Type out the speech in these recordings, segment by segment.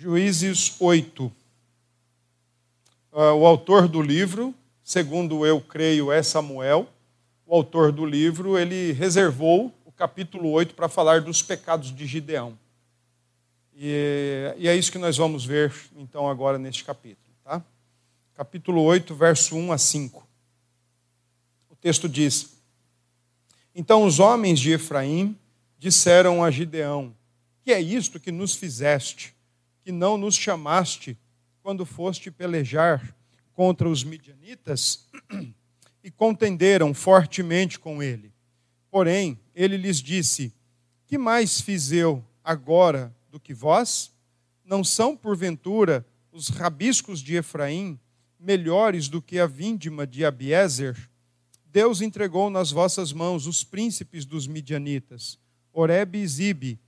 Juízes 8. Ah, o autor do livro, segundo eu creio, é Samuel. O autor do livro, ele reservou o capítulo 8 para falar dos pecados de Gideão. E, é isso que nós vamos ver, então, agora neste capítulo. Tá? Capítulo 8, verso 1 a 5. O texto diz: Então os homens de Efraim disseram a Gideão: Que é isto que nos fizeste? Que não nos chamaste quando foste pelejar contra os midianitas e contenderam fortemente com ele. Porém, ele lhes disse: Que mais fiz eu agora do que vós? Não são, porventura, os rabiscos de Efraim melhores do que a vindima de Abiezer? Deus entregou nas vossas mãos os príncipes dos midianitas, Oreb e Zibe,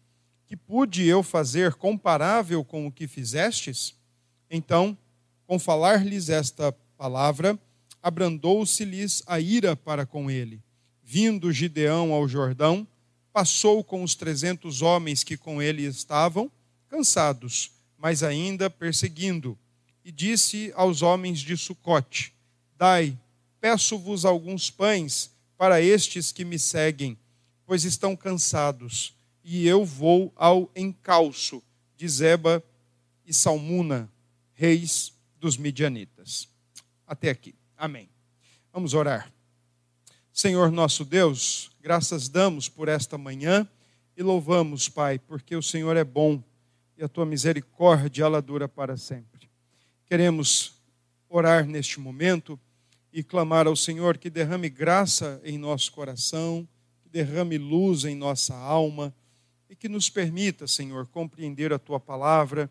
que pude eu fazer comparável com o que fizestes? Então, com falar-lhes esta palavra, abrandou-se-lhes a ira para com ele. Vindo Gideão ao Jordão, passou com os trezentos homens que com ele estavam, cansados, mas ainda perseguindo, e disse aos homens de Sucote: Dai, peço-vos alguns pães para estes que me seguem, pois estão cansados e eu vou ao encalço de Zeba e Salmuna, reis dos midianitas. Até aqui. Amém. Vamos orar. Senhor nosso Deus, graças damos por esta manhã e louvamos, Pai, porque o Senhor é bom e a tua misericórdia ela dura para sempre. Queremos orar neste momento e clamar ao Senhor que derrame graça em nosso coração, que derrame luz em nossa alma e que nos permita, Senhor, compreender a tua palavra,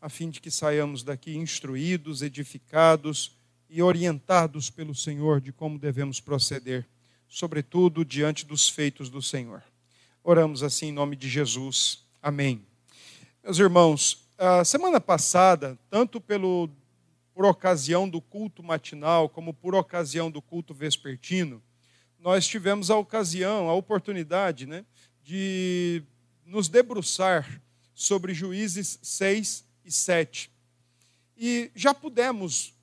a fim de que saiamos daqui instruídos, edificados e orientados pelo Senhor de como devemos proceder, sobretudo diante dos feitos do Senhor. Oramos assim em nome de Jesus. Amém. Meus irmãos, a semana passada, tanto pelo por ocasião do culto matinal, como por ocasião do culto vespertino, nós tivemos a ocasião, a oportunidade, né, de nos debruçar sobre Juízes 6 e 7. E já pudemos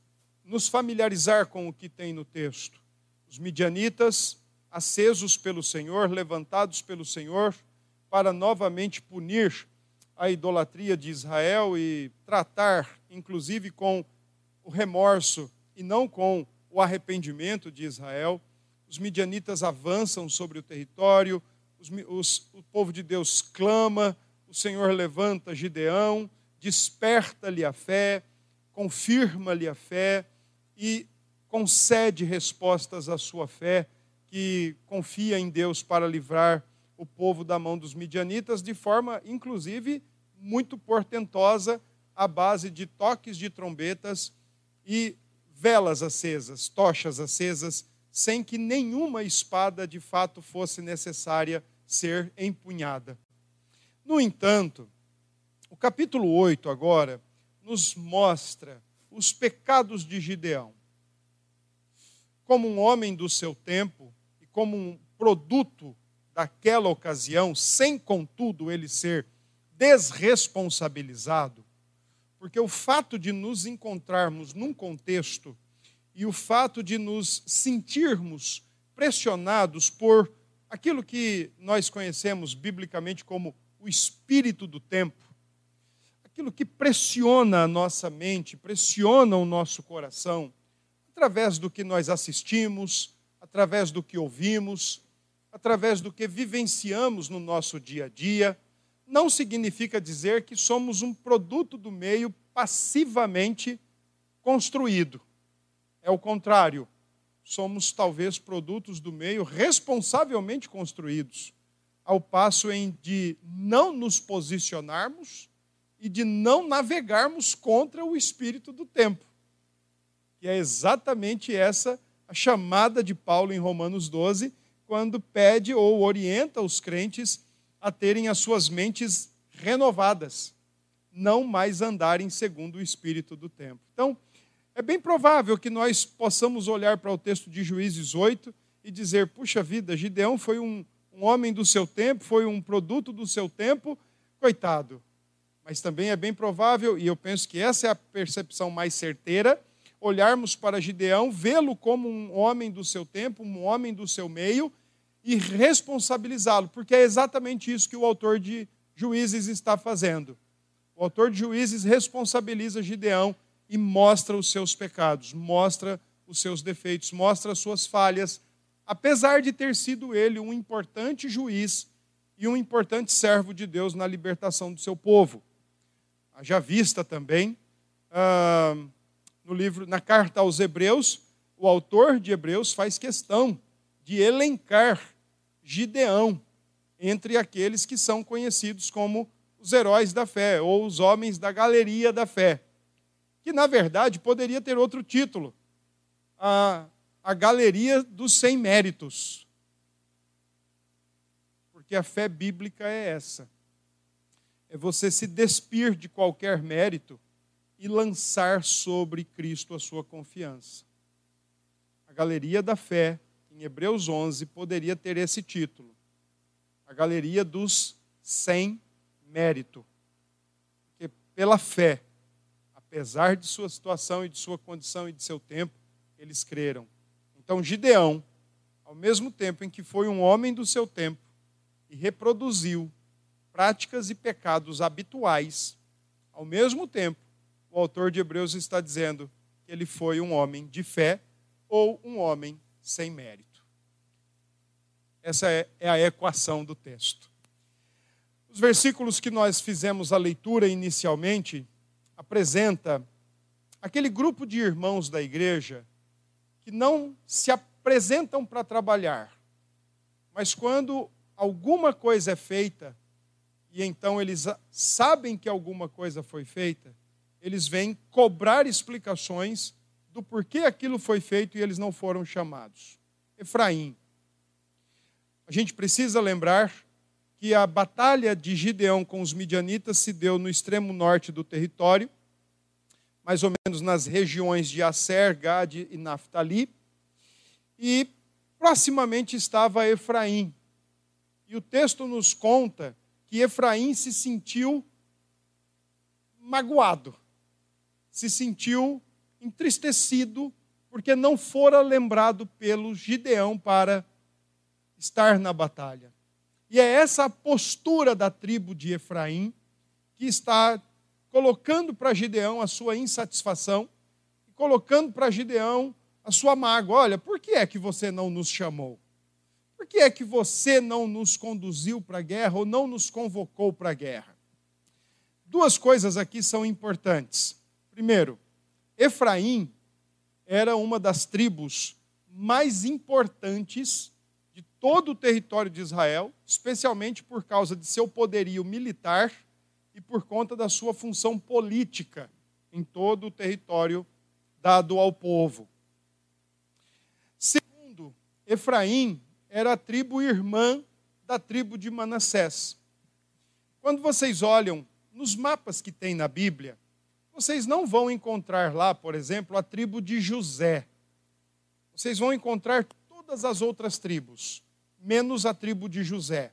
nos familiarizar com o que tem no texto. Os midianitas, acesos pelo Senhor, levantados pelo Senhor, para novamente punir a idolatria de Israel e tratar, inclusive, com o remorso e não com o arrependimento de Israel. Os midianitas avançam sobre o território, os, os, o povo de Deus clama, o Senhor levanta Gideão, desperta-lhe a fé, confirma-lhe a fé e concede respostas à sua fé, que confia em Deus para livrar o povo da mão dos midianitas, de forma, inclusive, muito portentosa, à base de toques de trombetas e velas acesas, tochas acesas sem que nenhuma espada de fato fosse necessária ser empunhada. No entanto, o capítulo 8 agora nos mostra os pecados de Gideão. Como um homem do seu tempo e como um produto daquela ocasião, sem contudo ele ser desresponsabilizado, porque o fato de nos encontrarmos num contexto e o fato de nos sentirmos pressionados por aquilo que nós conhecemos biblicamente como o espírito do tempo, aquilo que pressiona a nossa mente, pressiona o nosso coração, através do que nós assistimos, através do que ouvimos, através do que vivenciamos no nosso dia a dia, não significa dizer que somos um produto do meio passivamente construído. É o contrário. Somos talvez produtos do meio responsavelmente construídos, ao passo em de não nos posicionarmos e de não navegarmos contra o espírito do tempo. Que é exatamente essa a chamada de Paulo em Romanos 12, quando pede ou orienta os crentes a terem as suas mentes renovadas, não mais andarem segundo o espírito do tempo. Então, é bem provável que nós possamos olhar para o texto de Juízes 8 e dizer: puxa vida, Gideão foi um, um homem do seu tempo, foi um produto do seu tempo, coitado. Mas também é bem provável, e eu penso que essa é a percepção mais certeira, olharmos para Gideão, vê-lo como um homem do seu tempo, um homem do seu meio, e responsabilizá-lo, porque é exatamente isso que o autor de Juízes está fazendo. O autor de Juízes responsabiliza Gideão e mostra os seus pecados, mostra os seus defeitos, mostra as suas falhas, apesar de ter sido ele um importante juiz e um importante servo de Deus na libertação do seu povo. Já vista também ah, no livro, na carta aos Hebreus, o autor de Hebreus faz questão de elencar Gideão entre aqueles que são conhecidos como os heróis da fé ou os homens da galeria da fé, que na verdade poderia ter outro título, a, a galeria dos sem méritos, porque a fé bíblica é essa: é você se despir de qualquer mérito e lançar sobre Cristo a sua confiança. A galeria da fé em Hebreus 11, poderia ter esse título: A Galeria dos Sem Mérito. Porque pela fé, apesar de sua situação e de sua condição e de seu tempo, eles creram. Então, Gideão, ao mesmo tempo em que foi um homem do seu tempo e reproduziu práticas e pecados habituais, ao mesmo tempo, o autor de Hebreus está dizendo que ele foi um homem de fé ou um homem sem mérito. Essa é, é a equação do texto. Os versículos que nós fizemos a leitura inicialmente apresenta aquele grupo de irmãos da igreja que não se apresentam para trabalhar, mas quando alguma coisa é feita e então eles sabem que alguma coisa foi feita, eles vêm cobrar explicações do porquê aquilo foi feito e eles não foram chamados. Efraim, a gente precisa lembrar que a batalha de Gideão com os midianitas se deu no extremo norte do território, mais ou menos nas regiões de Aser, Gade e Naphtali, e proximamente estava Efraim. E o texto nos conta que Efraim se sentiu magoado, se sentiu entristecido, porque não fora lembrado pelo Gideão para estar na batalha. E é essa postura da tribo de Efraim que está colocando para Gideão a sua insatisfação, e colocando para Gideão a sua mágoa. Olha, por que é que você não nos chamou? Por que é que você não nos conduziu para a guerra ou não nos convocou para a guerra? Duas coisas aqui são importantes. Primeiro, Efraim era uma das tribos mais importantes todo o território de Israel, especialmente por causa de seu poderio militar e por conta da sua função política em todo o território dado ao povo. Segundo, Efraim era a tribo irmã da tribo de Manassés. Quando vocês olham nos mapas que tem na Bíblia, vocês não vão encontrar lá, por exemplo, a tribo de José. Vocês vão encontrar todas as outras tribos, menos a tribo de José.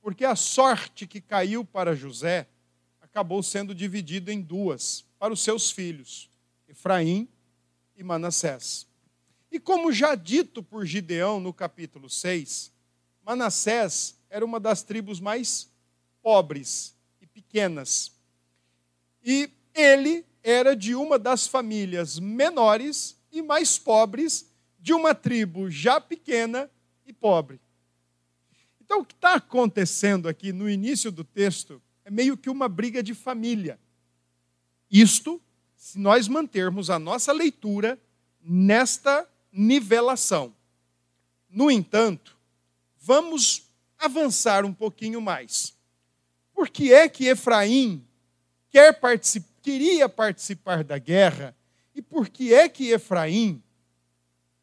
Porque a sorte que caiu para José acabou sendo dividida em duas, para os seus filhos, Efraim e Manassés. E como já dito por Gideão no capítulo 6, Manassés era uma das tribos mais pobres e pequenas. E ele era de uma das famílias menores e mais pobres de uma tribo já pequena e pobre. Então, o que está acontecendo aqui no início do texto é meio que uma briga de família. Isto, se nós mantermos a nossa leitura nesta nivelação. No entanto, vamos avançar um pouquinho mais. Por que é que Efraim quer participar, queria participar da guerra e por que é que Efraim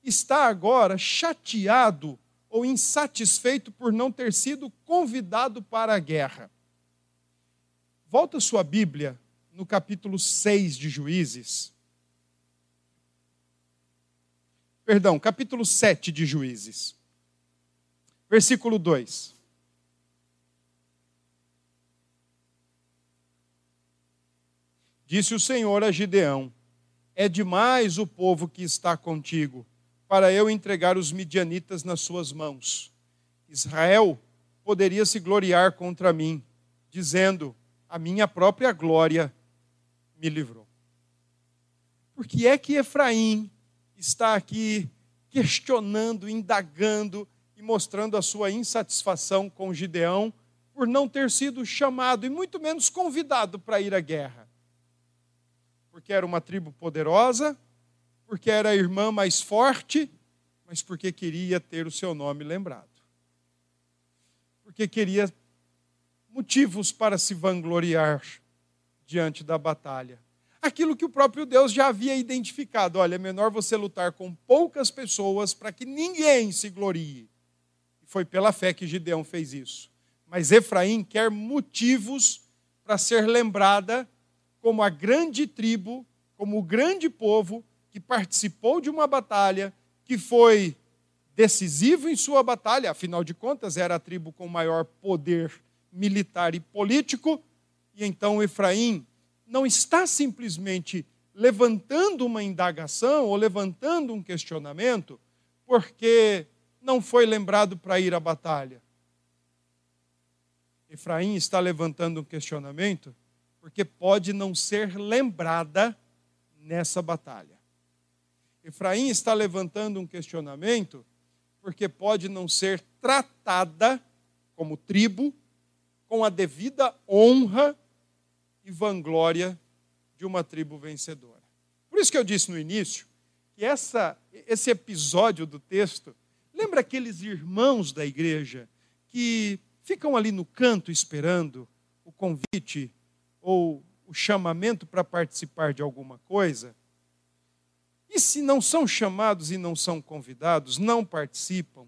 está agora chateado ou insatisfeito por não ter sido convidado para a guerra. Volta sua Bíblia no capítulo 6 de Juízes. Perdão, capítulo 7 de Juízes. Versículo 2. Disse o Senhor a Gideão: É demais o povo que está contigo, para eu entregar os midianitas nas suas mãos. Israel poderia se gloriar contra mim, dizendo: A minha própria glória me livrou. Por que é que Efraim está aqui questionando, indagando e mostrando a sua insatisfação com Gideão por não ter sido chamado e muito menos convidado para ir à guerra? porque era uma tribo poderosa, porque era a irmã mais forte, mas porque queria ter o seu nome lembrado. Porque queria motivos para se vangloriar diante da batalha. Aquilo que o próprio Deus já havia identificado: olha, é menor você lutar com poucas pessoas para que ninguém se glorie. E foi pela fé que Gideão fez isso. Mas Efraim quer motivos para ser lembrada como a grande tribo, como o grande povo que participou de uma batalha, que foi decisivo em sua batalha, afinal de contas, era a tribo com maior poder militar e político, e então Efraim não está simplesmente levantando uma indagação ou levantando um questionamento, porque não foi lembrado para ir à batalha. Efraim está levantando um questionamento porque pode não ser lembrada nessa batalha. Efraim está levantando um questionamento porque pode não ser tratada como tribo com a devida honra e vanglória de uma tribo vencedora. Por isso que eu disse no início que essa, esse episódio do texto lembra aqueles irmãos da igreja que ficam ali no canto esperando o convite ou o chamamento para participar de alguma coisa, e se não são chamados e não são convidados, não participam,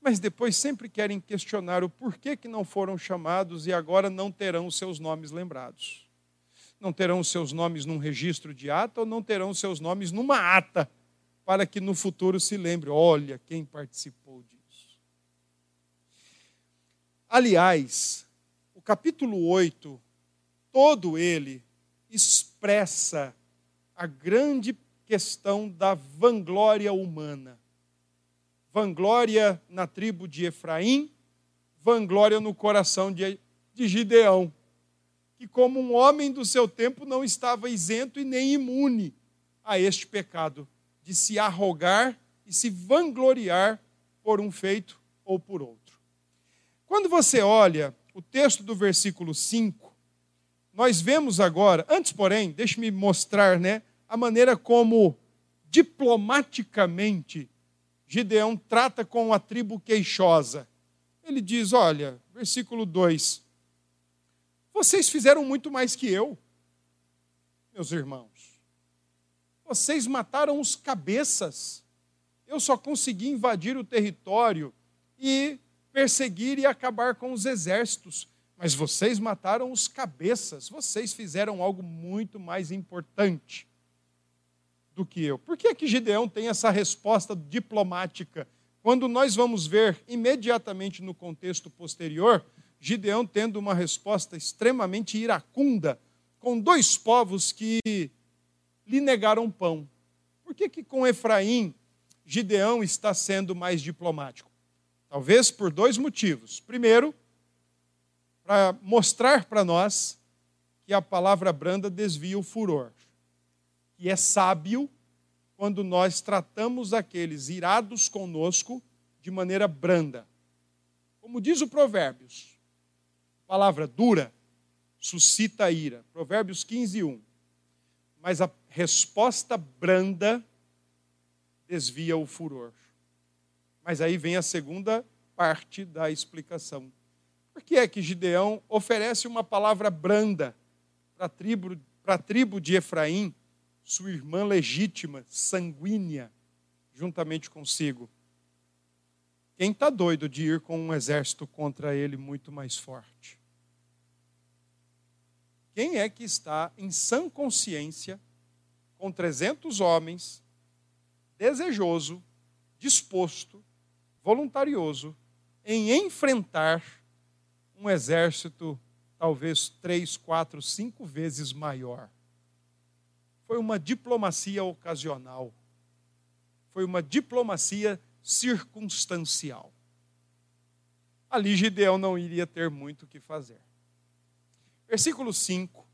mas depois sempre querem questionar o porquê que não foram chamados e agora não terão os seus nomes lembrados. Não terão os seus nomes num registro de ata ou não terão os seus nomes numa ata, para que no futuro se lembre: olha quem participou disso. Aliás, o capítulo 8 todo ele expressa a grande questão da vanglória humana. Vanglória na tribo de Efraim, vanglória no coração de, de Gideão, que, como um homem do seu tempo, não estava isento e nem imune a este pecado, de se arrogar e se vangloriar por um feito ou por outro. Quando você olha o texto do versículo 5, nós vemos agora, antes, porém, deixe-me mostrar né, a maneira como diplomaticamente Gideão trata com a tribo queixosa. Ele diz: Olha, versículo 2: Vocês fizeram muito mais que eu, meus irmãos. Vocês mataram os cabeças. Eu só consegui invadir o território e perseguir e acabar com os exércitos. Mas vocês mataram os cabeças, vocês fizeram algo muito mais importante do que eu. Por que, que Gideão tem essa resposta diplomática? Quando nós vamos ver imediatamente no contexto posterior, Gideão tendo uma resposta extremamente iracunda com dois povos que lhe negaram pão. Por que, que com Efraim Gideão está sendo mais diplomático? Talvez por dois motivos. Primeiro, para mostrar para nós que a palavra branda desvia o furor. E é sábio quando nós tratamos aqueles irados conosco de maneira branda. Como diz o Provérbios, palavra dura suscita ira. Provérbios 15, 1. Mas a resposta branda desvia o furor. Mas aí vem a segunda parte da explicação. Por que é que Gideão oferece uma palavra branda para a tribo, para a tribo de Efraim, sua irmã legítima, sanguínea, juntamente consigo? Quem está doido de ir com um exército contra ele muito mais forte? Quem é que está em sã consciência, com 300 homens, desejoso, disposto, voluntarioso, em enfrentar um exército talvez três, quatro, cinco vezes maior foi uma diplomacia ocasional. Foi uma diplomacia circunstancial. Ali Gideão não iria ter muito o que fazer. Versículo 5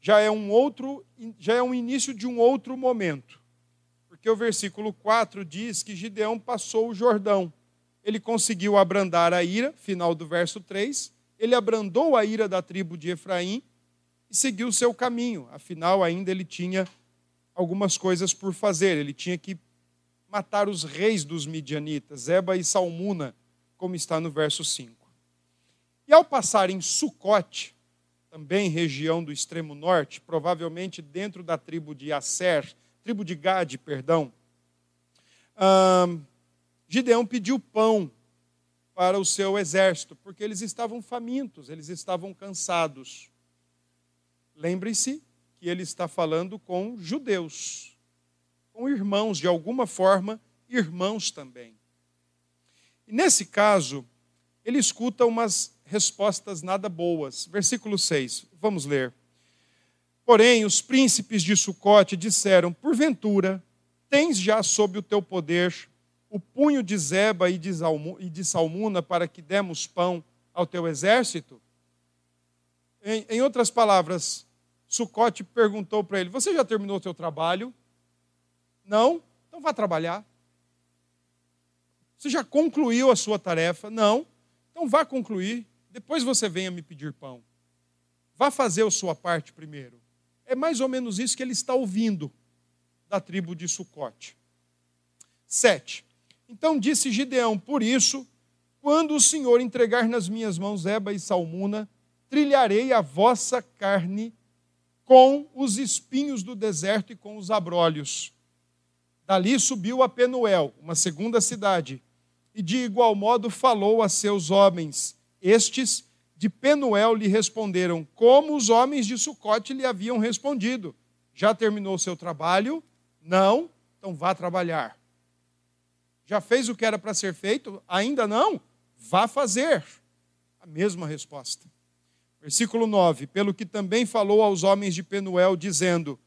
já é um outro, já é um início de um outro momento. Porque o versículo 4 diz que Gideão passou o Jordão. Ele conseguiu abrandar a ira, final do verso 3. Ele abrandou a ira da tribo de Efraim e seguiu o seu caminho. Afinal, ainda ele tinha algumas coisas por fazer. Ele tinha que matar os reis dos midianitas, Zeba e Salmuna, como está no verso 5. E ao passar em Sucote, também região do extremo norte, provavelmente dentro da tribo de Asser, tribo de Gade, perdão. Gideão pediu pão para o seu exército, porque eles estavam famintos, eles estavam cansados. Lembre-se que ele está falando com judeus, com irmãos, de alguma forma, irmãos também. E nesse caso, ele escuta umas respostas nada boas. Versículo 6, vamos ler. Porém, os príncipes de Sucote disseram: Porventura, tens já sob o teu poder o punho de Zeba e de Salmuna para que demos pão ao teu exército? Em, em outras palavras, Sucote perguntou para ele: Você já terminou o teu trabalho? Não? Então vá trabalhar. Você já concluiu a sua tarefa? Não? Então vá concluir. Depois você venha me pedir pão. Vá fazer a sua parte primeiro. É mais ou menos isso que ele está ouvindo da tribo de Sucote. Sete. Então disse Gideão: Por isso, quando o Senhor entregar nas minhas mãos Eba e Salmuna, trilharei a vossa carne com os espinhos do deserto e com os abrolhos. Dali subiu a Penuel, uma segunda cidade, e de igual modo falou a seus homens estes de Penuel lhe responderam, como os homens de Sucote lhe haviam respondido. Já terminou seu trabalho? Não? Então vá trabalhar. Já fez o que era para ser feito? Ainda não? Vá fazer. A mesma resposta. Versículo 9: Pelo que também falou aos homens de Penuel, dizendo: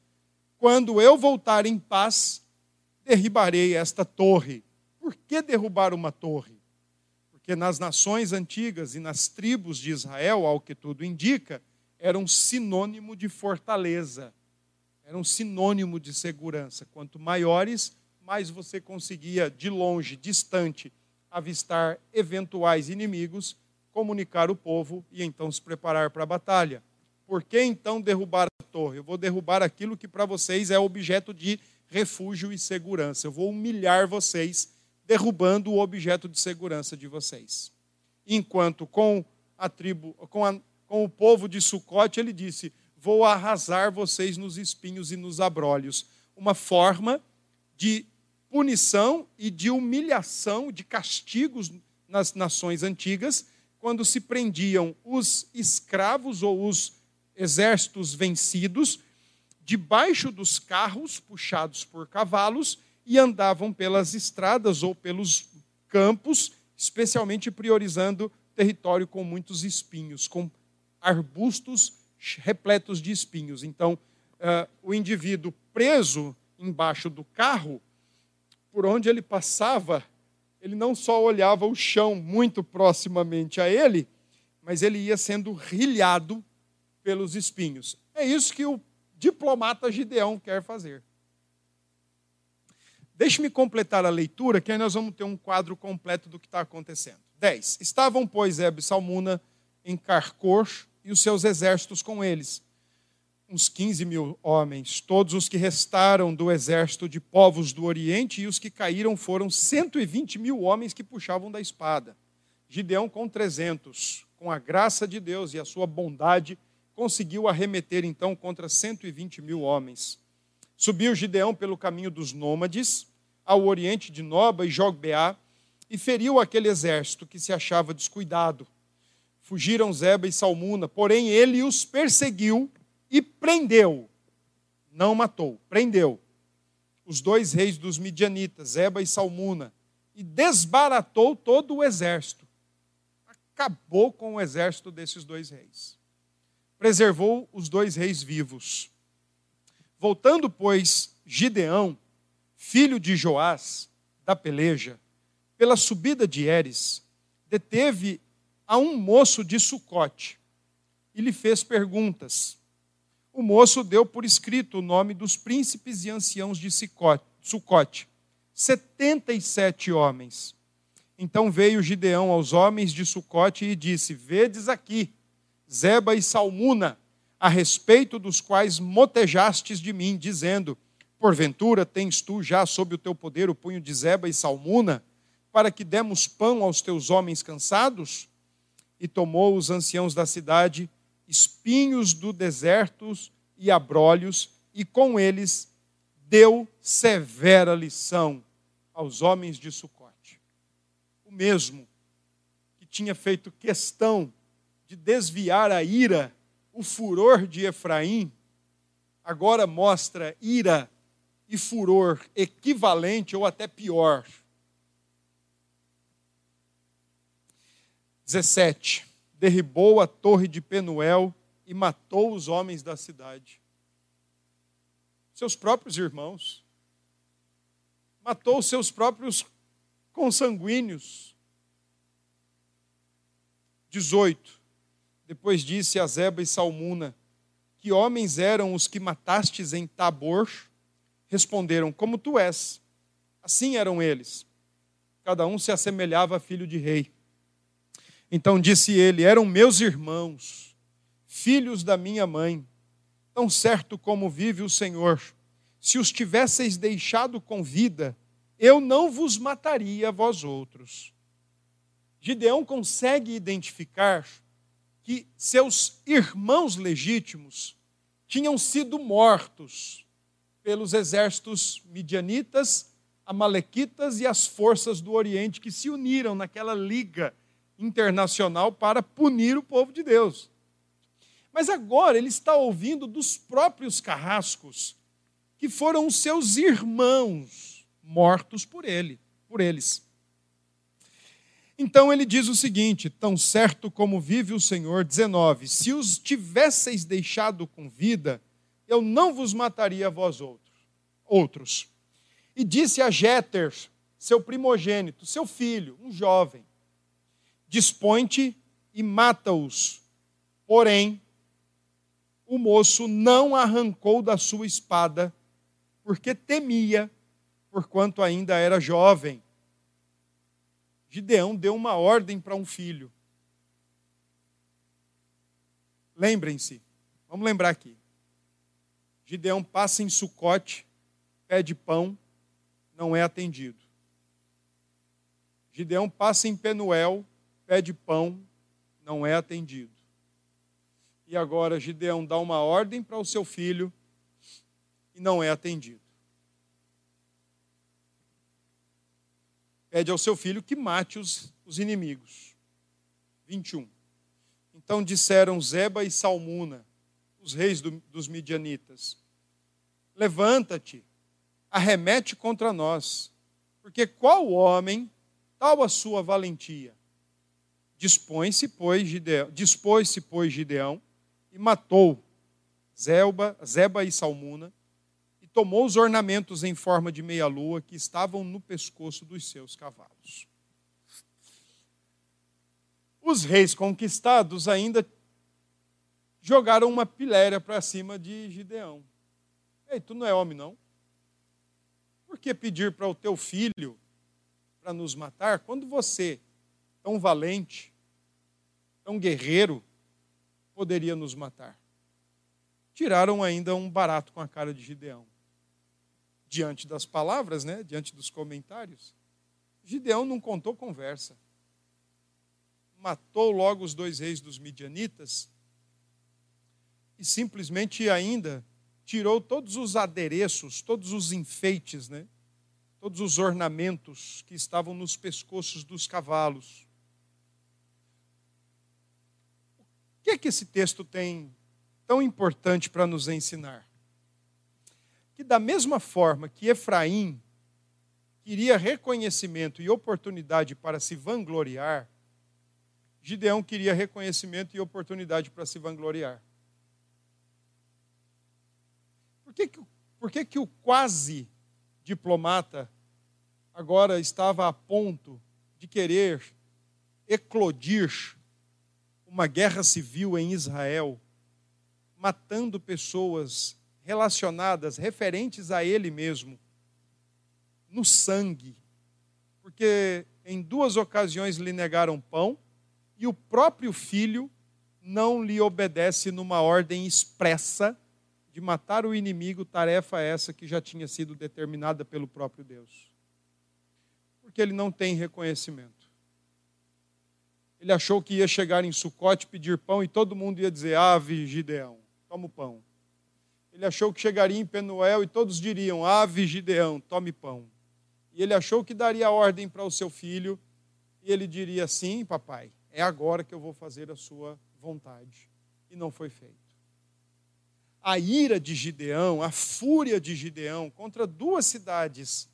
Quando eu voltar em paz, derribarei esta torre. Por que derrubar uma torre? porque nas nações antigas e nas tribos de Israel, ao que tudo indica, era um sinônimo de fortaleza, era um sinônimo de segurança. Quanto maiores, mais você conseguia, de longe, distante, avistar eventuais inimigos, comunicar o povo e então se preparar para a batalha. Por que então derrubar a torre? Eu vou derrubar aquilo que para vocês é objeto de refúgio e segurança. Eu vou humilhar vocês derrubando o objeto de segurança de vocês. Enquanto com a tribo, com, a, com o povo de Sucote, ele disse: Vou arrasar vocês nos espinhos e nos abrolhos. Uma forma de punição e de humilhação, de castigos nas nações antigas, quando se prendiam os escravos ou os exércitos vencidos debaixo dos carros puxados por cavalos e andavam pelas estradas ou pelos campos, especialmente priorizando território com muitos espinhos, com arbustos repletos de espinhos. Então, uh, o indivíduo preso embaixo do carro, por onde ele passava, ele não só olhava o chão muito proximamente a ele, mas ele ia sendo rilhado pelos espinhos. É isso que o diplomata Gideão quer fazer. Deixe-me completar a leitura, que aí nós vamos ter um quadro completo do que está acontecendo. 10. Estavam, pois, Eb e Salmuna em Carcor e os seus exércitos com eles, uns 15 mil homens. Todos os que restaram do exército de povos do Oriente e os que caíram foram 120 mil homens que puxavam da espada. Gideão, com 300, com a graça de Deus e a sua bondade, conseguiu arremeter então contra 120 mil homens. Subiu Gideão pelo caminho dos nômades, ao oriente de Noba e Jogbeá, e feriu aquele exército que se achava descuidado. Fugiram Zeba e Salmuna, porém ele os perseguiu e prendeu. Não matou, prendeu. Os dois reis dos midianitas, Zeba e Salmuna, e desbaratou todo o exército. Acabou com o exército desses dois reis. Preservou os dois reis vivos Voltando, pois, Gideão, filho de Joás, da peleja, pela subida de Eres, deteve a um moço de Sucote e lhe fez perguntas. O moço deu por escrito o nome dos príncipes e anciãos de Sucote, setenta e sete homens. Então veio Gideão aos homens de Sucote e disse: Vedes aqui, Zeba e Salmuna, a respeito dos quais motejastes de mim, dizendo: Porventura tens tu já sob o teu poder o punho de Zeba e Salmuna, para que demos pão aos teus homens cansados? E tomou os anciãos da cidade espinhos do deserto e abrolhos, e com eles deu severa lição aos homens de Sucote. O mesmo que tinha feito questão de desviar a ira, o furor de Efraim, agora mostra ira e furor equivalente ou até pior. 17 derribou a torre de Penuel e matou os homens da cidade. Seus próprios irmãos. Matou seus próprios consanguíneos. 18. Depois disse a Zeba e Salmuna: Que homens eram os que matastes em Tabor? Responderam: Como tu és. Assim eram eles. Cada um se assemelhava a filho de rei. Então disse ele: Eram meus irmãos, filhos da minha mãe. Tão certo como vive o Senhor, se os tivesseis deixado com vida, eu não vos mataria vós outros. Gideão consegue identificar que seus irmãos legítimos tinham sido mortos pelos exércitos midianitas, amalequitas e as forças do Oriente que se uniram naquela liga internacional para punir o povo de Deus. Mas agora ele está ouvindo dos próprios carrascos que foram os seus irmãos mortos por ele, por eles. Então ele diz o seguinte: tão certo como vive o Senhor, 19: se os tivesseis deixado com vida, eu não vos mataria a vós outros. outros. E disse a Jéter, seu primogênito, seu filho, um jovem: dispõe-te e mata-os. Porém, o moço não arrancou da sua espada, porque temia, porquanto ainda era jovem. Gideão deu uma ordem para um filho. Lembrem-se, vamos lembrar aqui. Gideão passa em Sucote, pede pão, não é atendido. Gideão passa em Penuel, pede pão, não é atendido. E agora Gideão dá uma ordem para o seu filho e não é atendido. Pede ao seu filho que mate os, os inimigos. 21. Então disseram Zeba e Salmuna, os reis do, dos midianitas: Levanta-te, arremete contra nós, porque qual homem, tal a sua valentia? Dispõe-se, pois, Gideão, dispôs-se, pois, Gideão e matou Zelba, Zeba e Salmuna e tomou os ornamentos em forma de meia-lua que estavam no pescoço dos seus cavalos. Os reis conquistados ainda jogaram uma pilhéria para cima de Gideão. Ei, tu não é homem, não? Por que pedir para o teu filho para nos matar quando você tão valente, tão guerreiro, poderia nos matar. Tiraram ainda um barato com a cara de Gideão. Diante das palavras, né? diante dos comentários, Gideão não contou conversa. Matou logo os dois reis dos midianitas e simplesmente ainda tirou todos os adereços, todos os enfeites, né? todos os ornamentos que estavam nos pescoços dos cavalos que é que esse texto tem tão importante para nos ensinar? Que da mesma forma que Efraim queria reconhecimento e oportunidade para se vangloriar, Gideão queria reconhecimento e oportunidade para se vangloriar. que, que, por que, que o quase diplomata agora estava a ponto de querer eclodir uma guerra civil em Israel, matando pessoas relacionadas, referentes a ele mesmo, no sangue, porque em duas ocasiões lhe negaram pão e o próprio filho não lhe obedece numa ordem expressa de matar o inimigo, tarefa essa que já tinha sido determinada pelo próprio Deus. Porque ele não tem reconhecimento. Ele achou que ia chegar em Sucote, pedir pão e todo mundo ia dizer: Ave Gideão, toma o pão. Ele achou que chegaria em Penuel e todos diriam: Ave Gideão, tome pão. E ele achou que daria ordem para o seu filho e ele diria: Sim, papai, é agora que eu vou fazer a sua vontade. E não foi feito a ira de Gideão, a fúria de Gideão contra duas cidades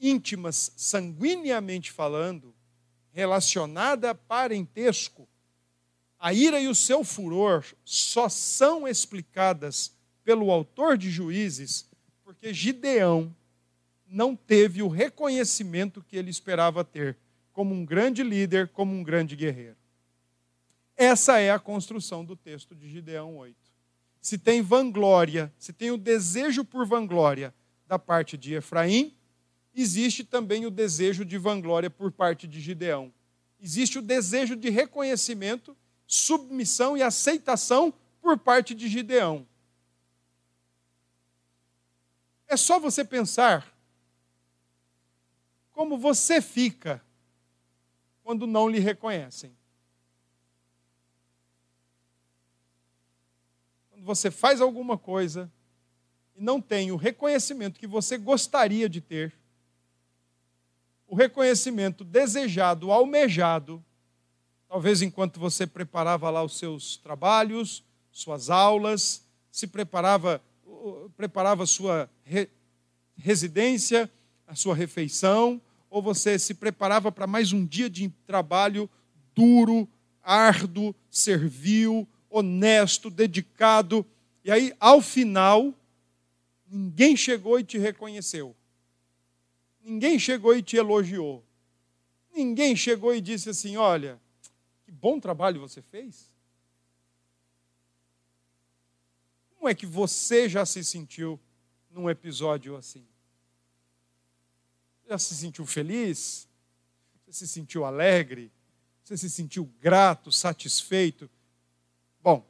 íntimas, sanguineamente falando, relacionada a parentesco, a ira e o seu furor só são explicadas pelo autor de Juízes porque Gideão não teve o reconhecimento que ele esperava ter como um grande líder, como um grande guerreiro. Essa é a construção do texto de Gideão 8 se tem vanglória, se tem o desejo por vanglória da parte de Efraim, existe também o desejo de vanglória por parte de Gideão. Existe o desejo de reconhecimento, submissão e aceitação por parte de Gideão. É só você pensar como você fica quando não lhe reconhecem. você faz alguma coisa e não tem o reconhecimento que você gostaria de ter, o reconhecimento desejado, almejado, talvez enquanto você preparava lá os seus trabalhos, suas aulas, se preparava preparava sua re, residência, a sua refeição, ou você se preparava para mais um dia de trabalho duro, árduo, servil, honesto, dedicado. E aí, ao final, ninguém chegou e te reconheceu. Ninguém chegou e te elogiou. Ninguém chegou e disse assim: Olha, que bom trabalho você fez. Como é que você já se sentiu num episódio assim? Já se sentiu feliz? Você se sentiu alegre? Você se sentiu grato, satisfeito? Bom,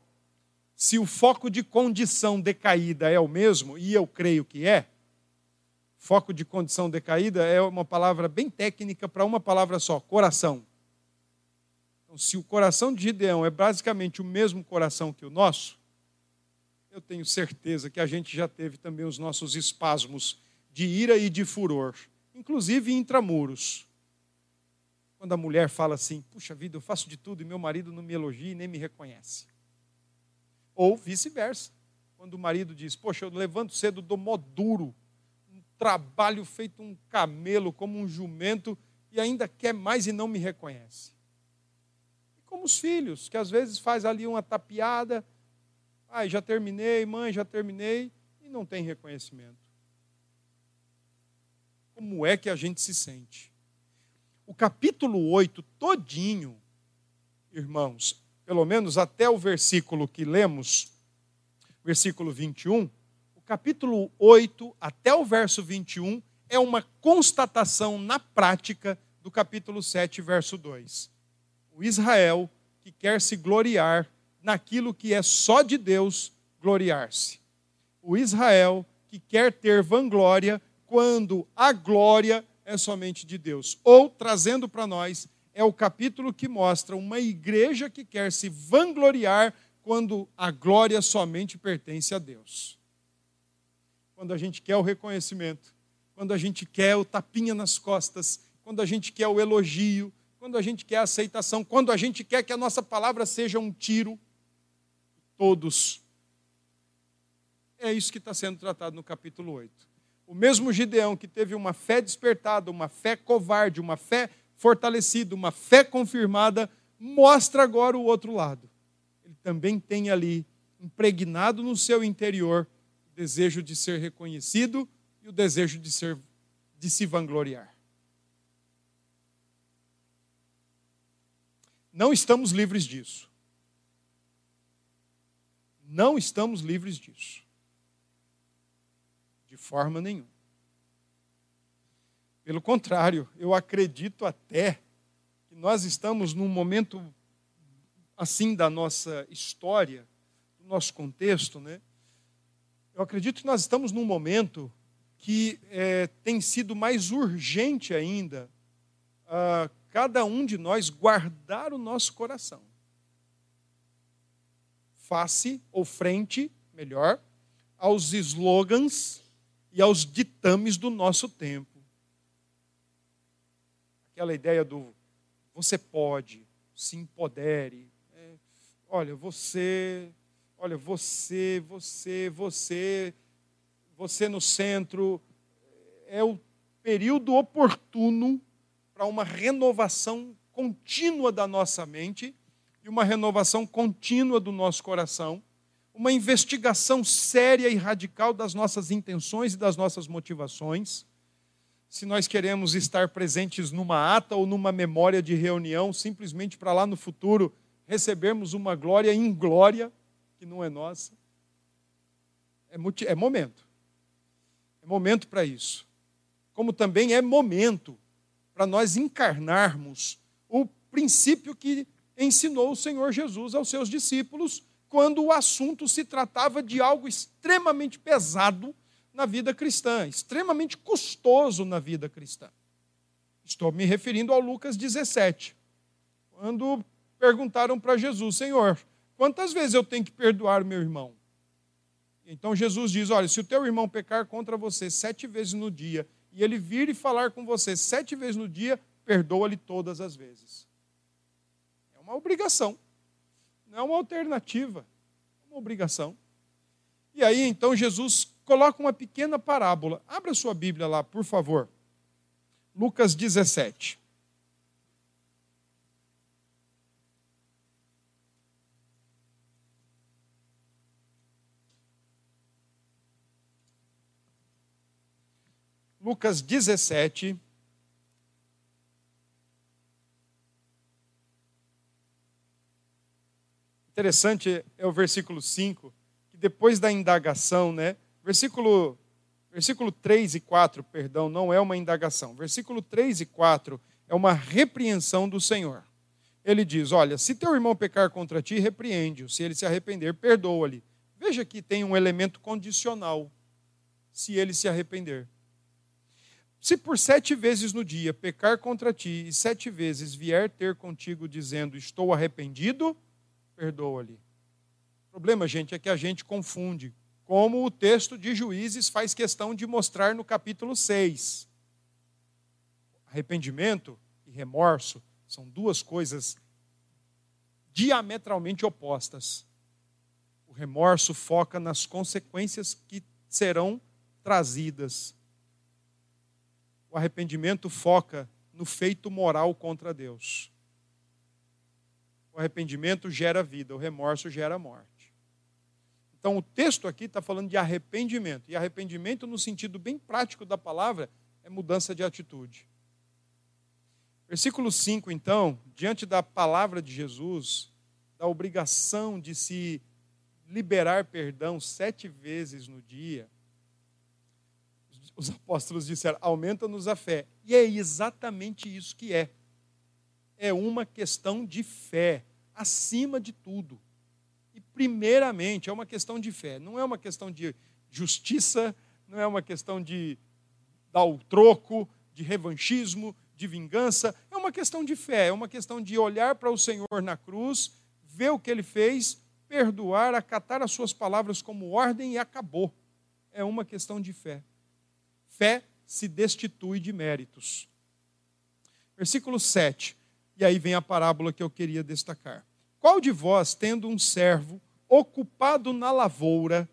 se o foco de condição decaída é o mesmo, e eu creio que é, foco de condição decaída é uma palavra bem técnica para uma palavra só: coração. Então, se o coração de Gideão é basicamente o mesmo coração que o nosso, eu tenho certeza que a gente já teve também os nossos espasmos de ira e de furor, inclusive intramuros. Quando a mulher fala assim: puxa vida, eu faço de tudo e meu marido não me elogia e nem me reconhece. Ou vice-versa. Quando o marido diz: Poxa, eu levanto cedo, dou mó duro, trabalho feito um camelo, como um jumento, e ainda quer mais e não me reconhece. E como os filhos, que às vezes faz ali uma tapeada, ai, já terminei, mãe, já terminei, e não tem reconhecimento. Como é que a gente se sente? O capítulo 8 todinho, irmãos, pelo menos até o versículo que lemos, versículo 21, o capítulo 8 até o verso 21 é uma constatação na prática do capítulo 7, verso 2. O Israel que quer se gloriar naquilo que é só de Deus gloriar-se. O Israel que quer ter vanglória quando a glória é somente de Deus. Ou, trazendo para nós, é o capítulo que mostra uma igreja que quer se vangloriar quando a glória somente pertence a Deus. Quando a gente quer o reconhecimento, quando a gente quer o tapinha nas costas, quando a gente quer o elogio, quando a gente quer a aceitação, quando a gente quer que a nossa palavra seja um tiro, todos. É isso que está sendo tratado no capítulo 8. O mesmo Gideão que teve uma fé despertada, uma fé covarde, uma fé fortalecido, uma fé confirmada, mostra agora o outro lado. Ele também tem ali, impregnado no seu interior, desejo de ser reconhecido e o desejo de, ser, de se vangloriar. Não estamos livres disso. Não estamos livres disso. De forma nenhuma. Pelo contrário, eu acredito até que nós estamos num momento assim da nossa história, do nosso contexto, né? Eu acredito que nós estamos num momento que é, tem sido mais urgente ainda a cada um de nós guardar o nosso coração. Face ou frente, melhor, aos slogans e aos ditames do nosso tempo. Aquela ideia do você pode, se empodere. É, olha, você, olha, você, você, você, você no centro. É o período oportuno para uma renovação contínua da nossa mente e uma renovação contínua do nosso coração, uma investigação séria e radical das nossas intenções e das nossas motivações se nós queremos estar presentes numa ata ou numa memória de reunião, simplesmente para lá no futuro recebermos uma glória inglória, que não é nossa. É, é momento. É momento para isso. Como também é momento para nós encarnarmos o princípio que ensinou o Senhor Jesus aos seus discípulos quando o assunto se tratava de algo extremamente pesado na vida cristã, extremamente custoso na vida cristã. Estou me referindo ao Lucas 17, quando perguntaram para Jesus: Senhor, quantas vezes eu tenho que perdoar o meu irmão? Então Jesus diz: Olha, se o teu irmão pecar contra você sete vezes no dia, e ele vir e falar com você sete vezes no dia, perdoa-lhe todas as vezes. É uma obrigação, não é uma alternativa, é uma obrigação. E aí então Jesus coloca uma pequena parábola. Abra sua Bíblia lá, por favor. Lucas 17. Lucas 17. Interessante é o versículo 5, que depois da indagação, né, Versículo, versículo 3 e 4, perdão, não é uma indagação. Versículo 3 e 4 é uma repreensão do Senhor. Ele diz: Olha, se teu irmão pecar contra ti, repreende-o. Se ele se arrepender, perdoa-lhe. Veja que tem um elemento condicional. Se ele se arrepender. Se por sete vezes no dia pecar contra ti e sete vezes vier ter contigo dizendo estou arrependido, perdoa-lhe. O problema, gente, é que a gente confunde como o texto de Juízes faz questão de mostrar no capítulo 6. Arrependimento e remorso são duas coisas diametralmente opostas. O remorso foca nas consequências que serão trazidas. O arrependimento foca no feito moral contra Deus. O arrependimento gera vida, o remorso gera morte. Então, o texto aqui está falando de arrependimento. E arrependimento, no sentido bem prático da palavra, é mudança de atitude. Versículo 5, então, diante da palavra de Jesus, da obrigação de se liberar perdão sete vezes no dia, os apóstolos disseram: aumenta-nos a fé. E é exatamente isso que é. É uma questão de fé, acima de tudo primeiramente, é uma questão de fé, não é uma questão de justiça, não é uma questão de dar o troco, de revanchismo, de vingança, é uma questão de fé, é uma questão de olhar para o Senhor na cruz, ver o que ele fez, perdoar, acatar as suas palavras como ordem e acabou. É uma questão de fé. Fé se destitui de méritos. Versículo 7. E aí vem a parábola que eu queria destacar. Qual de vós, tendo um servo ocupado na lavoura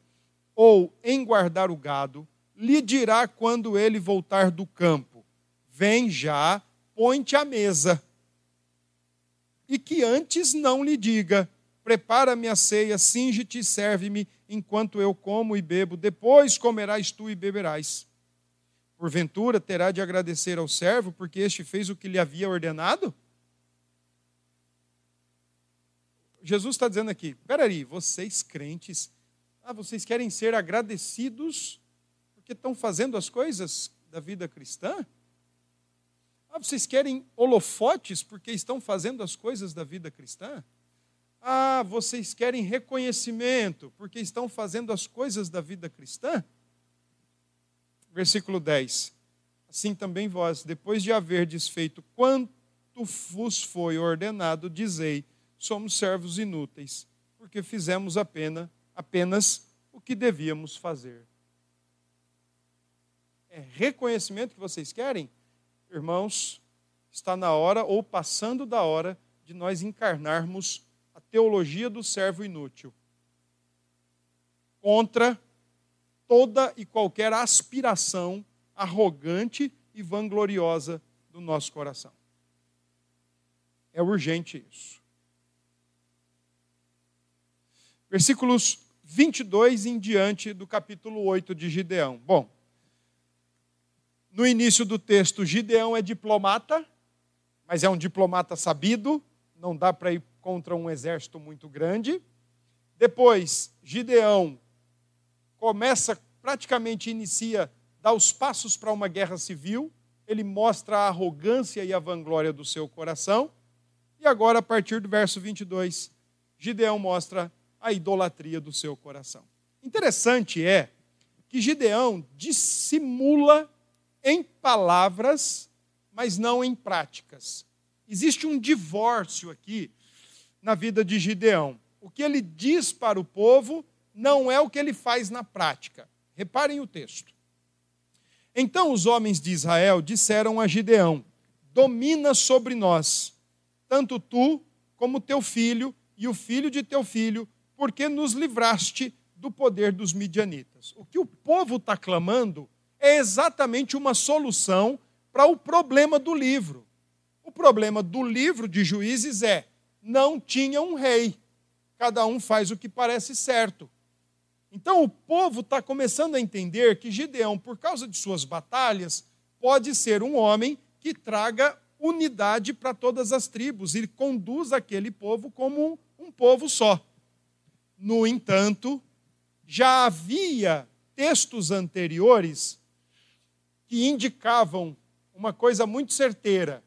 ou em guardar o gado, lhe dirá quando ele voltar do campo: Vem já, põe-te à mesa. E que antes não lhe diga: Prepara-me a ceia, singe-te e serve-me, enquanto eu como e bebo, depois comerás tu e beberás. Porventura terá de agradecer ao servo, porque este fez o que lhe havia ordenado? Jesus está dizendo aqui: peraí, vocês crentes, ah, vocês querem ser agradecidos porque estão fazendo as coisas da vida cristã? Ah, vocês querem holofotes porque estão fazendo as coisas da vida cristã? Ah, vocês querem reconhecimento porque estão fazendo as coisas da vida cristã? Versículo 10. Assim também vós, depois de haver desfeito quanto vos foi ordenado, dizei: somos servos inúteis, porque fizemos apenas, apenas o que devíamos fazer. É reconhecimento que vocês querem? Irmãos, está na hora ou passando da hora de nós encarnarmos a teologia do servo inútil contra toda e qualquer aspiração arrogante e vangloriosa do nosso coração. É urgente isso. Versículos 22 em diante do capítulo 8 de Gideão. Bom, no início do texto, Gideão é diplomata, mas é um diplomata sabido, não dá para ir contra um exército muito grande. Depois, Gideão começa, praticamente inicia, dá os passos para uma guerra civil, ele mostra a arrogância e a vanglória do seu coração. E agora, a partir do verso 22, Gideão mostra a idolatria do seu coração. Interessante é que Gideão dissimula em palavras, mas não em práticas. Existe um divórcio aqui na vida de Gideão. O que ele diz para o povo não é o que ele faz na prática. Reparem o texto. Então os homens de Israel disseram a Gideão: Domina sobre nós, tanto tu como teu filho e o filho de teu filho, porque nos livraste do poder dos midianitas. O que o povo está clamando é exatamente uma solução para o problema do livro. O problema do livro de juízes é: não tinha um rei. Cada um faz o que parece certo. Então o povo está começando a entender que Gideão, por causa de suas batalhas, pode ser um homem que traga unidade para todas as tribos e conduz aquele povo como um povo só. No entanto, já havia textos anteriores que indicavam uma coisa muito certeira: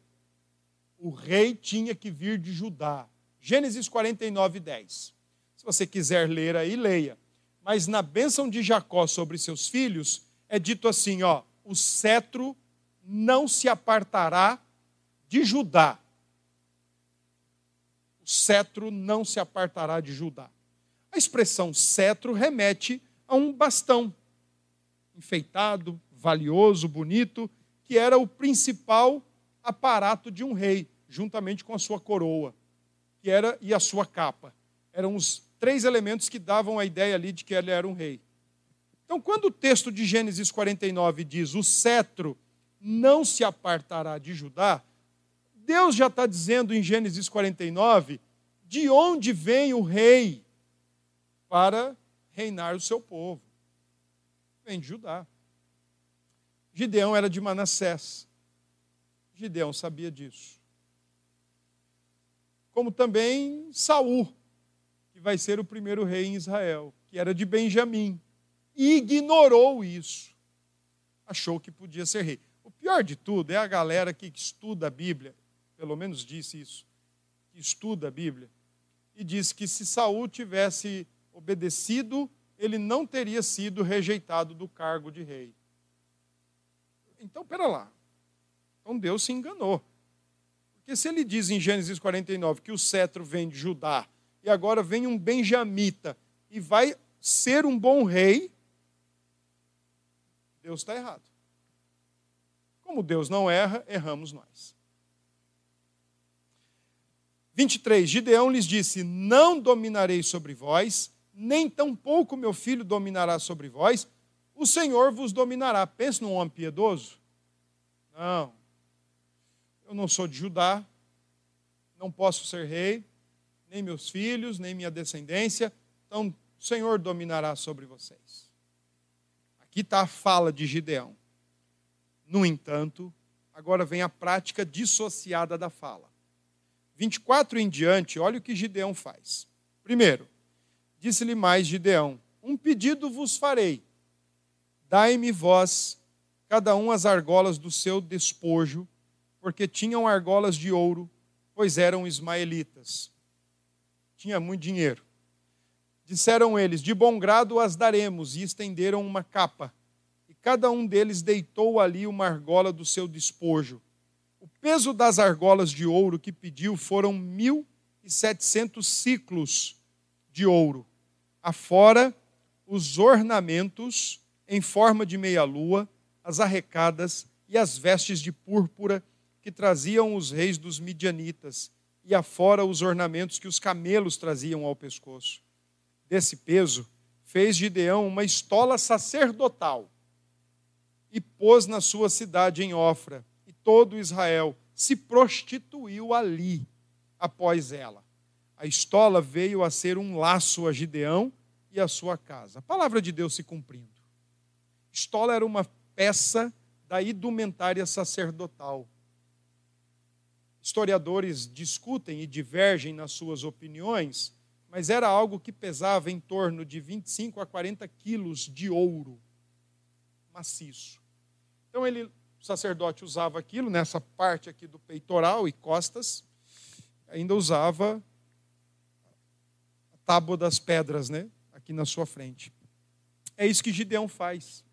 o rei tinha que vir de Judá. Gênesis 49, 10. Se você quiser ler aí, leia. Mas na bênção de Jacó sobre seus filhos, é dito assim: ó, o cetro não se apartará de Judá. O cetro não se apartará de Judá. A expressão cetro remete a um bastão enfeitado, valioso, bonito, que era o principal aparato de um rei, juntamente com a sua coroa, que era e a sua capa. Eram os três elementos que davam a ideia ali de que ele era um rei. Então, quando o texto de Gênesis 49 diz: "O cetro não se apartará de Judá", Deus já está dizendo em Gênesis 49 de onde vem o rei para reinar o seu povo. Vem de Judá. Gideão era de Manassés. Gideão sabia disso. Como também Saul, vai ser o primeiro rei em Israel, que era de Benjamim, ignorou isso. Achou que podia ser rei. O pior de tudo é a galera que estuda a Bíblia, pelo menos disse isso, que estuda a Bíblia, e diz que se Saul tivesse obedecido, ele não teria sido rejeitado do cargo de rei. Então, pera lá. Então Deus se enganou. Porque se ele diz em Gênesis 49 que o cetro vem de Judá e agora vem um benjamita e vai ser um bom rei, Deus está errado. Como Deus não erra, erramos nós. 23. Gideão lhes disse: Não dominarei sobre vós, nem tampouco meu filho dominará sobre vós, o Senhor vos dominará. Pense num homem piedoso. Não. Eu não sou de Judá, não posso ser rei, nem meus filhos, nem minha descendência. Então, o Senhor dominará sobre vocês. Aqui está a fala de Gideão. No entanto, agora vem a prática dissociada da fala. 24 em diante, olha o que Gideão faz. Primeiro, disse-lhe mais Gideão: Um pedido vos farei. Dai-me vós, cada um as argolas do seu despojo, porque tinham argolas de ouro, pois eram ismaelitas. Tinha muito dinheiro. Disseram eles: De bom grado as daremos, e estenderam uma capa. E cada um deles deitou ali uma argola do seu despojo. O peso das argolas de ouro que pediu foram mil e setecentos ciclos de ouro, afora os ornamentos em forma de meia-lua, as arrecadas e as vestes de púrpura que traziam os reis dos midianitas, e afora os ornamentos que os camelos traziam ao pescoço desse peso, fez Gideão uma estola sacerdotal e pôs na sua cidade em Ofra, e todo Israel se prostituiu ali após ela. A estola veio a ser um laço a Gideão e a sua casa. A palavra de Deus se cumprindo. Estola era uma peça da indumentária sacerdotal. Historiadores discutem e divergem nas suas opiniões mas era algo que pesava em torno de 25 a 40 quilos de ouro maciço. Então ele, o sacerdote usava aquilo nessa parte aqui do peitoral e costas, ainda usava a tábua das pedras, né, aqui na sua frente. É isso que Gideão faz.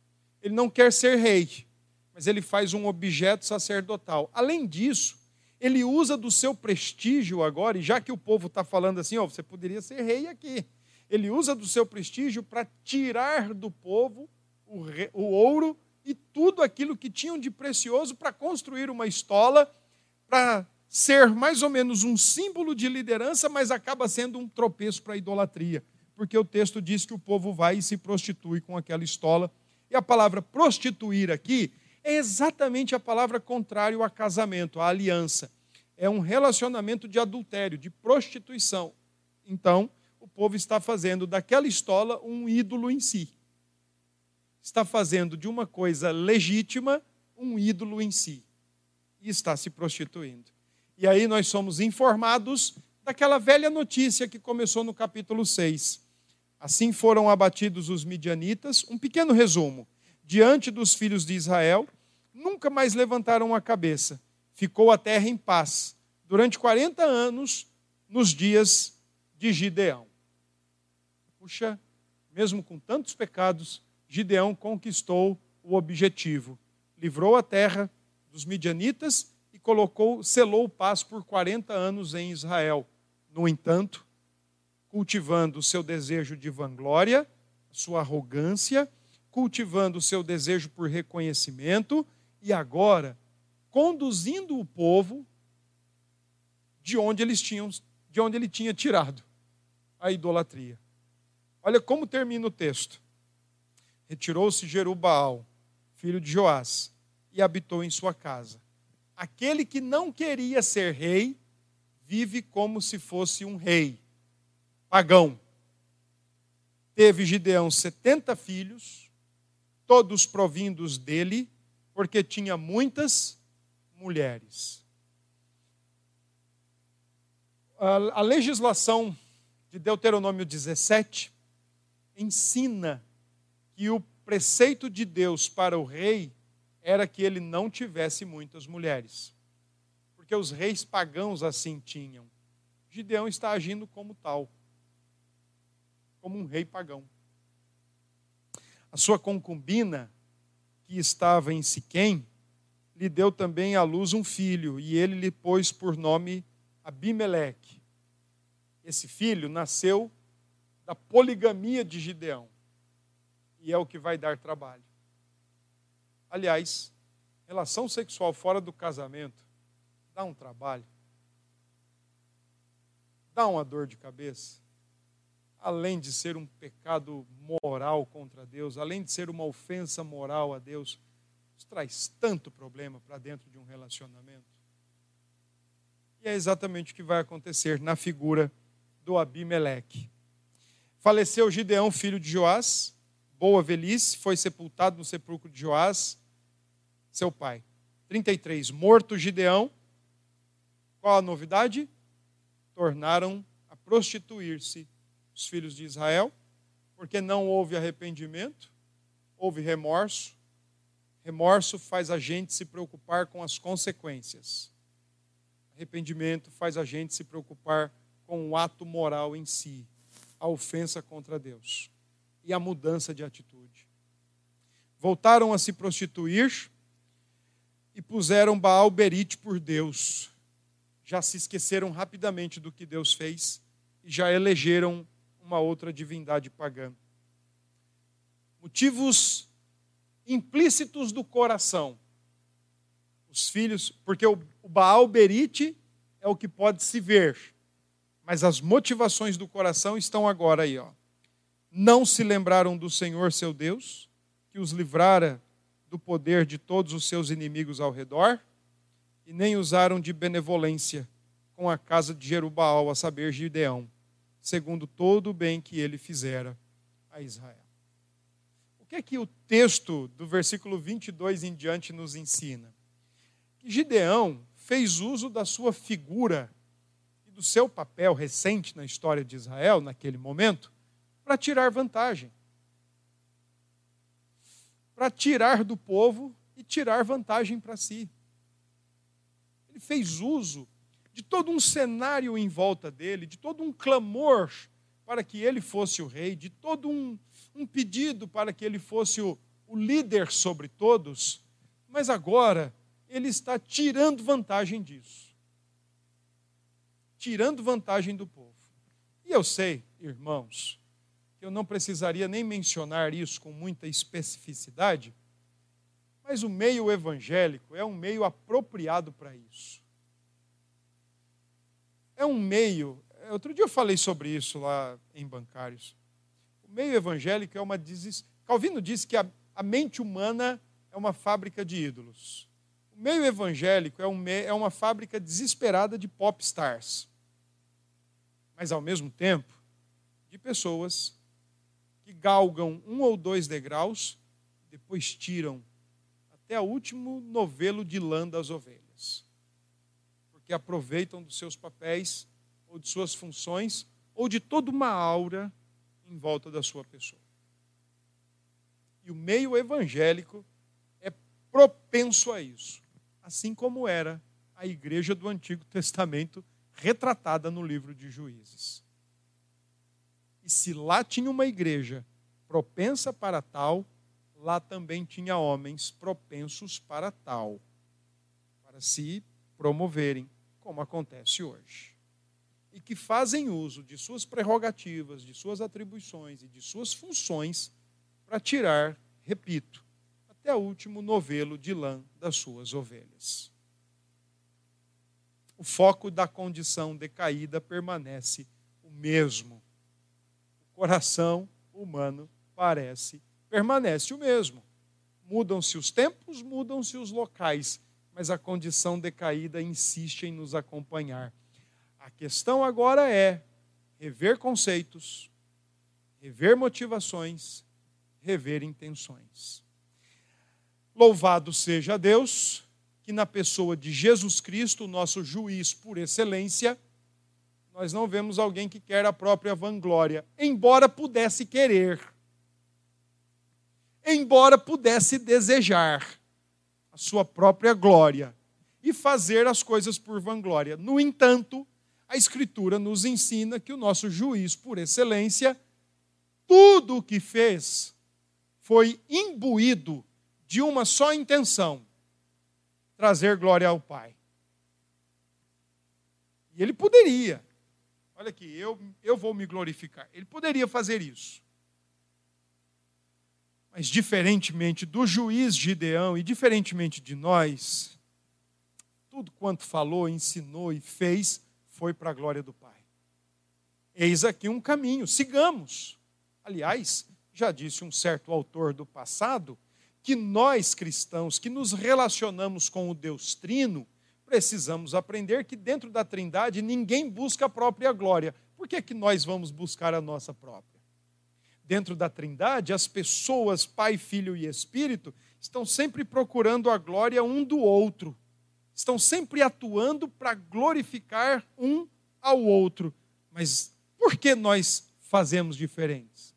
Ele não quer ser rei, mas ele faz um objeto sacerdotal. Além disso, ele usa do seu prestígio agora, e já que o povo está falando assim, ó, você poderia ser rei aqui. Ele usa do seu prestígio para tirar do povo o, re, o ouro e tudo aquilo que tinham de precioso para construir uma estola, para ser mais ou menos um símbolo de liderança, mas acaba sendo um tropeço para a idolatria. Porque o texto diz que o povo vai e se prostitui com aquela estola. E a palavra prostituir aqui é exatamente a palavra contrária a casamento, a aliança. É um relacionamento de adultério, de prostituição. Então, o povo está fazendo daquela estola um ídolo em si. Está fazendo de uma coisa legítima um ídolo em si. E está se prostituindo. E aí nós somos informados daquela velha notícia que começou no capítulo 6. Assim foram abatidos os midianitas. Um pequeno resumo diante dos filhos de Israel, nunca mais levantaram a cabeça. Ficou a terra em paz durante 40 anos nos dias de Gideão. Puxa, mesmo com tantos pecados, Gideão conquistou o objetivo. Livrou a terra dos midianitas e colocou, selou paz por 40 anos em Israel. No entanto, cultivando o seu desejo de vanglória, sua arrogância, cultivando o seu desejo por reconhecimento e agora conduzindo o povo de onde eles tinham, de onde ele tinha tirado a idolatria. Olha como termina o texto. Retirou-se Jerubaal, filho de Joás, e habitou em sua casa. Aquele que não queria ser rei, vive como se fosse um rei, pagão. Teve Gideão setenta filhos, todos provindos dele, porque tinha muitas mulheres. A legislação de Deuteronômio 17 ensina que o preceito de Deus para o rei era que ele não tivesse muitas mulheres. Porque os reis pagãos assim tinham. Gideão está agindo como tal, como um rei pagão. A sua concubina, que estava em Siquém, lhe deu também à luz um filho, e ele lhe pôs por nome Abimeleque. Esse filho nasceu da poligamia de Gideão, e é o que vai dar trabalho. Aliás, relação sexual fora do casamento dá um trabalho, dá uma dor de cabeça além de ser um pecado moral contra Deus, além de ser uma ofensa moral a Deus, isso traz tanto problema para dentro de um relacionamento. E é exatamente o que vai acontecer na figura do Abimeleque. Faleceu Gideão, filho de Joás, boa velhice, foi sepultado no sepulcro de Joás, seu pai. 33. Morto Gideão, qual a novidade? Tornaram a prostituir-se os filhos de Israel, porque não houve arrependimento, houve remorso. Remorso faz a gente se preocupar com as consequências. Arrependimento faz a gente se preocupar com o ato moral em si, a ofensa contra Deus e a mudança de atitude. Voltaram a se prostituir e puseram Baal Berite por Deus. Já se esqueceram rapidamente do que Deus fez e já elegeram uma outra divindade pagã. Motivos implícitos do coração. Os filhos, porque o Baal Berite é o que pode se ver, mas as motivações do coração estão agora aí, ó. Não se lembraram do Senhor seu Deus, que os livrara do poder de todos os seus inimigos ao redor, e nem usaram de benevolência com a casa de Jerubaal, a saber, Gideão segundo todo o bem que ele fizera a Israel. O que é que o texto do versículo 22 em diante nos ensina? Que Gideão fez uso da sua figura e do seu papel recente na história de Israel, naquele momento, para tirar vantagem. Para tirar do povo e tirar vantagem para si. Ele fez uso de todo um cenário em volta dele, de todo um clamor para que ele fosse o rei, de todo um, um pedido para que ele fosse o, o líder sobre todos, mas agora ele está tirando vantagem disso. Tirando vantagem do povo. E eu sei, irmãos, que eu não precisaria nem mencionar isso com muita especificidade, mas o meio evangélico é um meio apropriado para isso é um meio. Outro dia eu falei sobre isso lá em bancários. O meio evangélico é uma. Des... Calvino disse que a, a mente humana é uma fábrica de ídolos. O meio evangélico é, um me... é uma fábrica desesperada de pop stars. Mas, ao mesmo tempo, de pessoas que galgam um ou dois degraus, depois tiram até o último novelo de lã das ovelhas que aproveitam dos seus papéis ou de suas funções ou de toda uma aura em volta da sua pessoa. E o meio evangélico é propenso a isso, assim como era a igreja do Antigo Testamento retratada no livro de Juízes. E se lá tinha uma igreja propensa para tal, lá também tinha homens propensos para tal, para se promoverem como acontece hoje. E que fazem uso de suas prerrogativas, de suas atribuições e de suas funções para tirar, repito, até o último novelo de lã das suas ovelhas. O foco da condição decaída permanece o mesmo. O coração humano parece permanece o mesmo. Mudam-se os tempos, mudam-se os locais, mas a condição decaída insiste em nos acompanhar. A questão agora é rever conceitos, rever motivações, rever intenções. Louvado seja Deus, que na pessoa de Jesus Cristo, nosso juiz por excelência, nós não vemos alguém que quer a própria vanglória, embora pudesse querer, embora pudesse desejar a sua própria glória e fazer as coisas por vanglória. No entanto, a Escritura nos ensina que o nosso juiz por excelência, tudo o que fez foi imbuído de uma só intenção: trazer glória ao Pai. E ele poderia, olha aqui, eu, eu vou me glorificar. Ele poderia fazer isso. Mas, diferentemente do juiz Gideão e diferentemente de nós, tudo quanto falou, ensinou e fez foi para a glória do Pai. Eis aqui um caminho, sigamos. Aliás, já disse um certo autor do passado que nós cristãos que nos relacionamos com o Deus Trino, precisamos aprender que dentro da Trindade ninguém busca a própria glória. Por que, que nós vamos buscar a nossa própria? Dentro da Trindade, as pessoas, Pai, Filho e Espírito, estão sempre procurando a glória um do outro. Estão sempre atuando para glorificar um ao outro. Mas por que nós fazemos diferentes?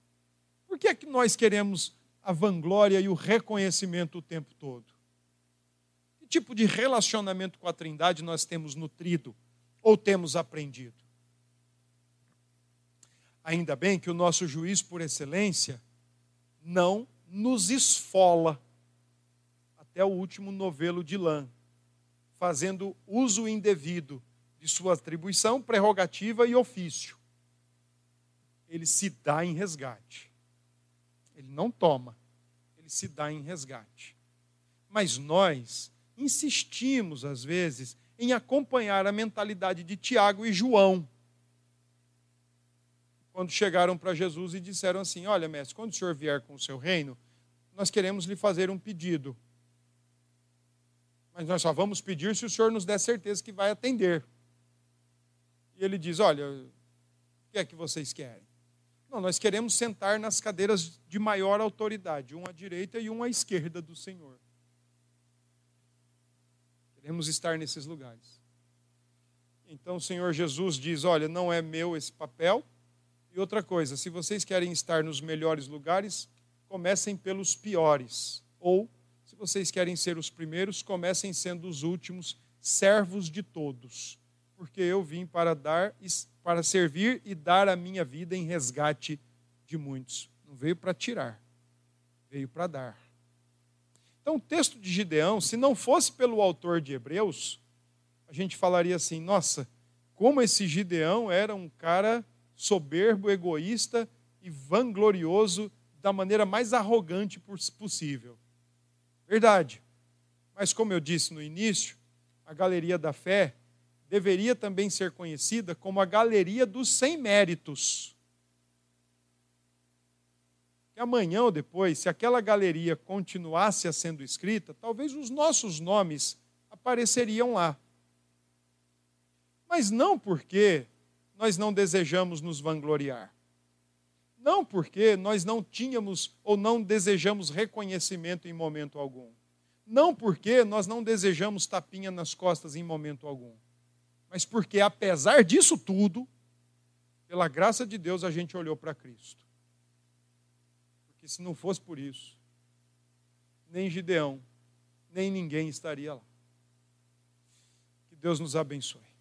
Por que é que nós queremos a vanglória e o reconhecimento o tempo todo? Que tipo de relacionamento com a Trindade nós temos nutrido ou temos aprendido? Ainda bem que o nosso juiz por excelência não nos esfola até o último novelo de lã, fazendo uso indevido de sua atribuição, prerrogativa e ofício. Ele se dá em resgate. Ele não toma, ele se dá em resgate. Mas nós insistimos, às vezes, em acompanhar a mentalidade de Tiago e João quando chegaram para Jesus e disseram assim: Olha, mestre, quando o senhor vier com o seu reino, nós queremos lhe fazer um pedido. Mas nós só vamos pedir se o senhor nos der certeza que vai atender. E ele diz: Olha, o que é que vocês querem? Não, nós queremos sentar nas cadeiras de maior autoridade, uma à direita e uma à esquerda do Senhor. Queremos estar nesses lugares. Então o Senhor Jesus diz: Olha, não é meu esse papel, e outra coisa, se vocês querem estar nos melhores lugares, comecem pelos piores. Ou, se vocês querem ser os primeiros, comecem sendo os últimos, servos de todos. Porque eu vim para dar, para servir e dar a minha vida em resgate de muitos. Não veio para tirar, veio para dar. Então, o texto de Gideão, se não fosse pelo autor de Hebreus, a gente falaria assim: nossa, como esse Gideão era um cara soberbo, egoísta e vanglorioso da maneira mais arrogante possível. Verdade. Mas, como eu disse no início, a galeria da fé deveria também ser conhecida como a galeria dos sem méritos. Que amanhã ou depois, se aquela galeria continuasse sendo escrita, talvez os nossos nomes apareceriam lá. Mas não porque nós não desejamos nos vangloriar. Não porque nós não tínhamos ou não desejamos reconhecimento em momento algum. Não porque nós não desejamos tapinha nas costas em momento algum. Mas porque, apesar disso tudo, pela graça de Deus, a gente olhou para Cristo. Porque se não fosse por isso, nem Gideão, nem ninguém estaria lá. Que Deus nos abençoe.